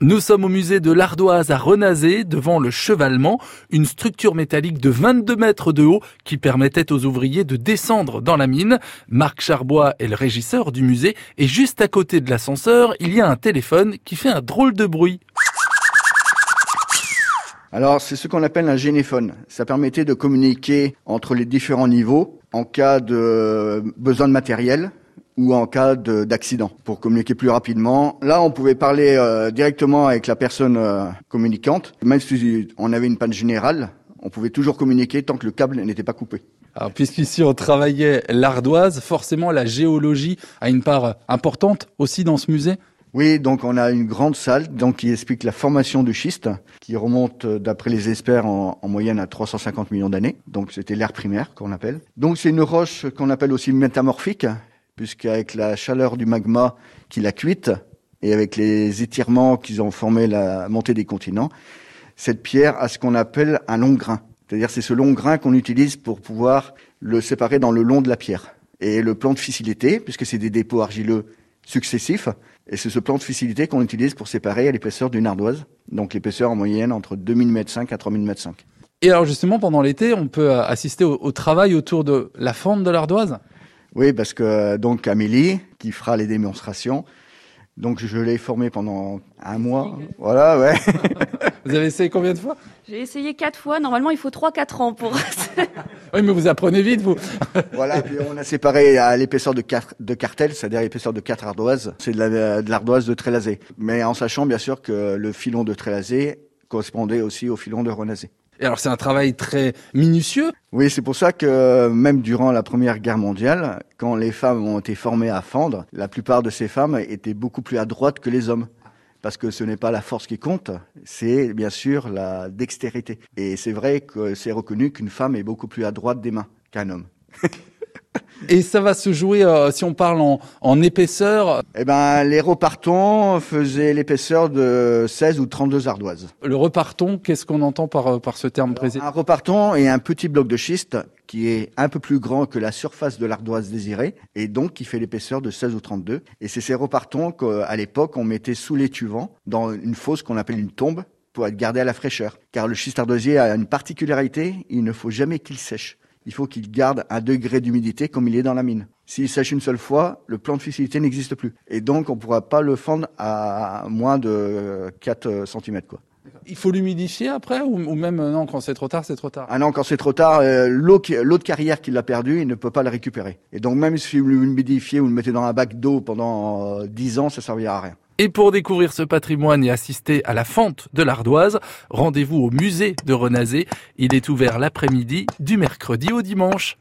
Nous sommes au musée de l'Ardoise à Renazé, devant le chevalement, une structure métallique de 22 mètres de haut qui permettait aux ouvriers de descendre dans la mine. Marc Charbois est le régisseur du musée et juste à côté de l'ascenseur, il y a un téléphone qui fait un drôle de bruit. Alors, c'est ce qu'on appelle un généphone. Ça permettait de communiquer entre les différents niveaux en cas de besoin de matériel, ou en cas d'accident pour communiquer plus rapidement. Là, on pouvait parler euh, directement avec la personne euh, communicante. Même si on avait une panne générale, on pouvait toujours communiquer tant que le câble n'était pas coupé. Alors, puisqu'ici on travaillait l'ardoise, forcément la géologie a une part importante aussi dans ce musée oui, donc on a une grande salle donc qui explique la formation du schiste, qui remonte euh, d'après les experts en, en, moyenne à 350 millions d'années. Donc c'était l'ère primaire qu'on appelle. Donc c'est une roche qu'on appelle aussi métamorphique, puisqu'avec la chaleur du magma qui l'a cuite et avec les étirements qui ont formé la montée des continents, cette pierre a ce qu'on appelle un long grain. C'est-à-dire c'est ce long grain qu'on utilise pour pouvoir le séparer dans le long de la pierre. Et le plan de fissilité, puisque c'est des dépôts argileux successifs, et c'est ce plan de fissilité qu'on utilise pour séparer à l'épaisseur d'une ardoise. Donc l'épaisseur en moyenne entre 2000 m 5 à 3000 m 5. Et alors justement pendant l'été, on peut assister au, au travail autour de la forme de l'ardoise? Oui, parce que donc Amélie, qui fera les démonstrations, donc je l'ai formée pendant un mois. Voilà, ouais. Vous avez essayé combien de fois? J'ai essayé quatre fois. Normalement, il faut trois, quatre ans pour. oui, mais vous apprenez vite, vous. voilà, puis on a séparé à l'épaisseur de, de cartel, c'est-à-dire l'épaisseur de quatre ardoises. C'est de l'ardoise de, de Trélazé. Mais en sachant bien sûr que le filon de Trélazé correspondait aussi au filon de Renazé. Et alors c'est un travail très minutieux. Oui, c'est pour ça que même durant la Première Guerre mondiale, quand les femmes ont été formées à fendre, la plupart de ces femmes étaient beaucoup plus adroites que les hommes. Parce que ce n'est pas la force qui compte, c'est bien sûr la dextérité. Et c'est vrai que c'est reconnu qu'une femme est beaucoup plus adroite des mains qu'un homme. Et ça va se jouer, euh, si on parle en, en épaisseur Eh ben, les repartons faisaient l'épaisseur de 16 ou 32 ardoises. Le reparton, qu'est-ce qu'on entend par, euh, par ce terme précis? Un reparton est un petit bloc de schiste qui est un peu plus grand que la surface de l'ardoise désirée et donc qui fait l'épaisseur de 16 ou 32. Et c'est ces repartons qu'à l'époque on mettait sous l'étuvant dans une fosse qu'on appelle une tombe pour être gardé à la fraîcheur. Car le schiste ardoisier a une particularité, il ne faut jamais qu'il sèche il faut qu'il garde un degré d'humidité comme il est dans la mine. S'il sèche une seule fois, le plan de fissilité n'existe plus. Et donc, on ne pourra pas le fendre à moins de 4 cm. Quoi. Il faut l'humidifier après ou, même euh, non quand c'est trop tard c'est trop tard? Ah non quand c'est trop tard euh, l'eau de carrière qu'il a perdu il ne peut pas le récupérer et donc même si vous l'humidifiez ou le mettez dans un bac d'eau pendant euh, 10 ans ça servira à rien. Et pour découvrir ce patrimoine et assister à la fente de l'ardoise, rendez-vous au musée de Renazé. Il est ouvert l'après-midi du mercredi au dimanche.